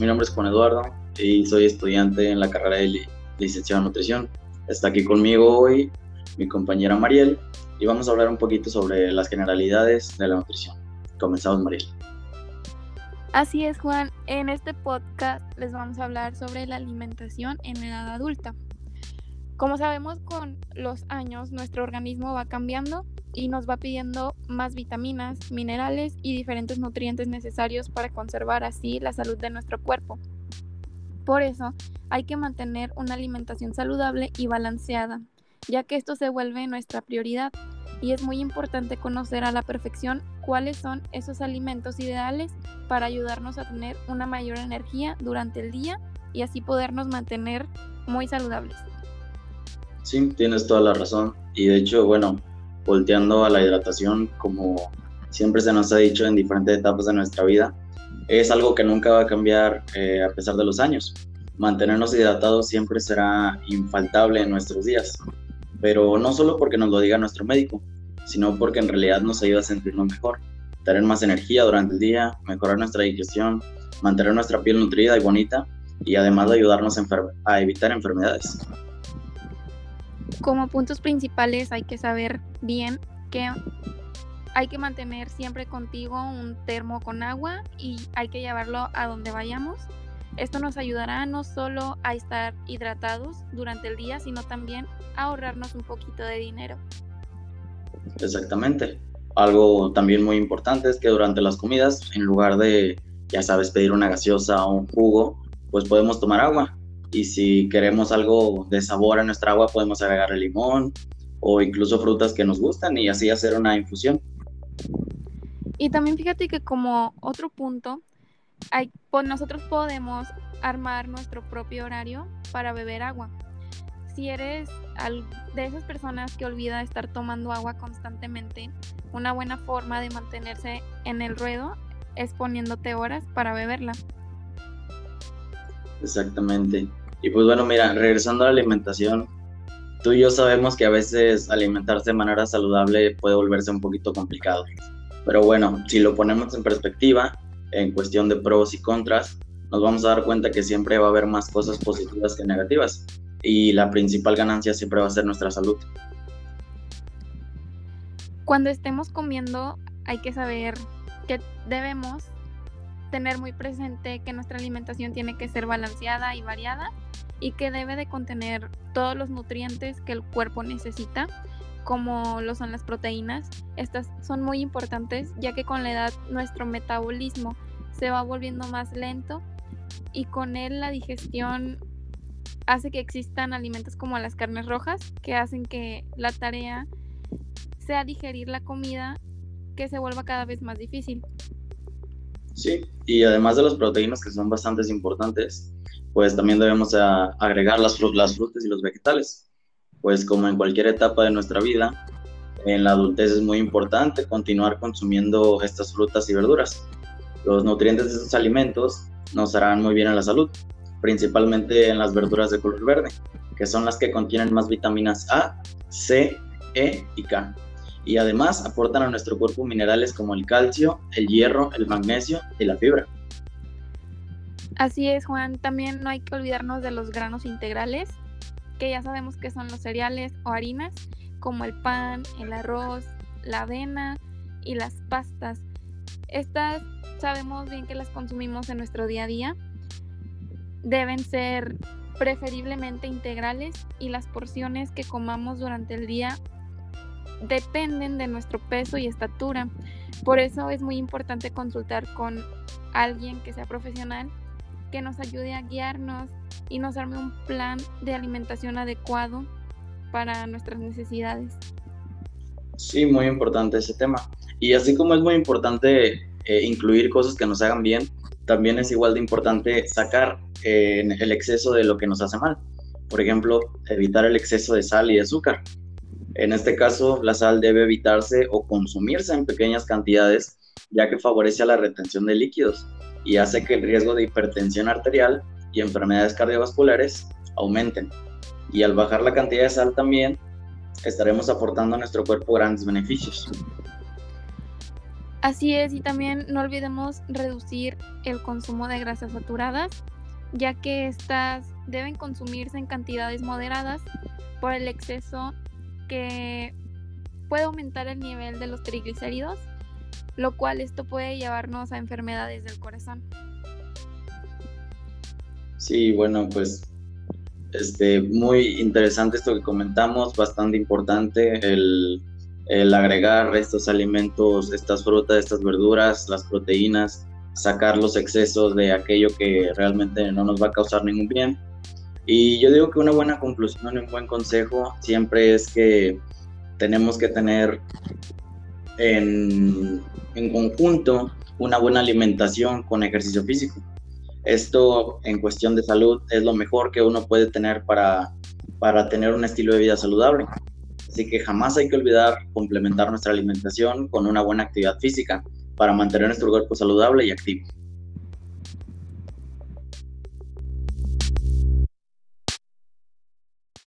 mi nombre es Juan Eduardo y soy estudiante en la carrera de licenciado en nutrición. Está aquí conmigo hoy mi compañera Mariel y vamos a hablar un poquito sobre las generalidades de la nutrición. Comenzamos, Mariel. Así es, Juan. En este podcast les vamos a hablar sobre la alimentación en la edad adulta. Como sabemos, con los años nuestro organismo va cambiando y nos va pidiendo más vitaminas, minerales y diferentes nutrientes necesarios para conservar así la salud de nuestro cuerpo. Por eso hay que mantener una alimentación saludable y balanceada, ya que esto se vuelve nuestra prioridad y es muy importante conocer a la perfección cuáles son esos alimentos ideales para ayudarnos a tener una mayor energía durante el día y así podernos mantener muy saludables. Sí, tienes toda la razón. Y de hecho, bueno, volteando a la hidratación, como siempre se nos ha dicho en diferentes etapas de nuestra vida, es algo que nunca va a cambiar eh, a pesar de los años. Mantenernos hidratados siempre será infaltable en nuestros días, pero no solo porque nos lo diga nuestro médico, sino porque en realidad nos ayuda a sentirnos mejor, tener más energía durante el día, mejorar nuestra digestión, mantener nuestra piel nutrida y bonita y además ayudarnos a evitar enfermedades. Como puntos principales hay que saber bien que hay que mantener siempre contigo un termo con agua y hay que llevarlo a donde vayamos. Esto nos ayudará no solo a estar hidratados durante el día, sino también a ahorrarnos un poquito de dinero. Exactamente. Algo también muy importante es que durante las comidas, en lugar de, ya sabes, pedir una gaseosa o un jugo, pues podemos tomar agua y si queremos algo de sabor a nuestra agua podemos agregar el limón o incluso frutas que nos gustan y así hacer una infusión. Y también fíjate que como otro punto, hay, pues nosotros podemos armar nuestro propio horario para beber agua. Si eres de esas personas que olvida estar tomando agua constantemente, una buena forma de mantenerse en el ruedo es poniéndote horas para beberla. Exactamente. Y pues bueno, mira, regresando a la alimentación, tú y yo sabemos que a veces alimentarse de manera saludable puede volverse un poquito complicado. Pero bueno, si lo ponemos en perspectiva, en cuestión de pros y contras, nos vamos a dar cuenta que siempre va a haber más cosas positivas que negativas. Y la principal ganancia siempre va a ser nuestra salud. Cuando estemos comiendo, hay que saber que debemos tener muy presente que nuestra alimentación tiene que ser balanceada y variada y que debe de contener todos los nutrientes que el cuerpo necesita, como lo son las proteínas. Estas son muy importantes ya que con la edad nuestro metabolismo se va volviendo más lento y con él la digestión hace que existan alimentos como las carnes rojas que hacen que la tarea sea digerir la comida que se vuelva cada vez más difícil. Sí, y además de las proteínas que son bastante importantes, pues también debemos agregar las, las frutas y los vegetales. Pues como en cualquier etapa de nuestra vida, en la adultez es muy importante continuar consumiendo estas frutas y verduras. Los nutrientes de estos alimentos nos harán muy bien a la salud, principalmente en las verduras de color verde, que son las que contienen más vitaminas A, C, E y K y además aportan a nuestro cuerpo minerales como el calcio, el hierro, el magnesio y la fibra. Así es, Juan. También no hay que olvidarnos de los granos integrales, que ya sabemos que son los cereales o harinas, como el pan, el arroz, la avena y las pastas. Estas sabemos bien que las consumimos en nuestro día a día. Deben ser preferiblemente integrales y las porciones que comamos durante el día dependen de nuestro peso y estatura. Por eso es muy importante consultar con alguien que sea profesional, que nos ayude a guiarnos y nos arme un plan de alimentación adecuado para nuestras necesidades. Sí, muy importante ese tema. Y así como es muy importante eh, incluir cosas que nos hagan bien, también es igual de importante sacar eh, el exceso de lo que nos hace mal. Por ejemplo, evitar el exceso de sal y azúcar. En este caso, la sal debe evitarse o consumirse en pequeñas cantidades, ya que favorece la retención de líquidos y hace que el riesgo de hipertensión arterial y enfermedades cardiovasculares aumenten. Y al bajar la cantidad de sal también estaremos aportando a nuestro cuerpo grandes beneficios. Así es, y también no olvidemos reducir el consumo de grasas saturadas, ya que estas deben consumirse en cantidades moderadas por el exceso que puede aumentar el nivel de los triglicéridos, lo cual esto puede llevarnos a enfermedades del corazón. Sí, bueno, pues este, muy interesante esto que comentamos, bastante importante el, el agregar estos alimentos, estas frutas, estas verduras, las proteínas, sacar los excesos de aquello que realmente no nos va a causar ningún bien. Y yo digo que una buena conclusión un buen consejo siempre es que tenemos que tener en, conjunto una buena alimentación con ejercicio físico. Esto en cuestión de salud es lo mejor que uno puede tener para, para tener un estilo de vida saludable. Así que jamás hay que olvidar complementar nuestra alimentación con una buena actividad física para mantener nuestro cuerpo saludable y activo.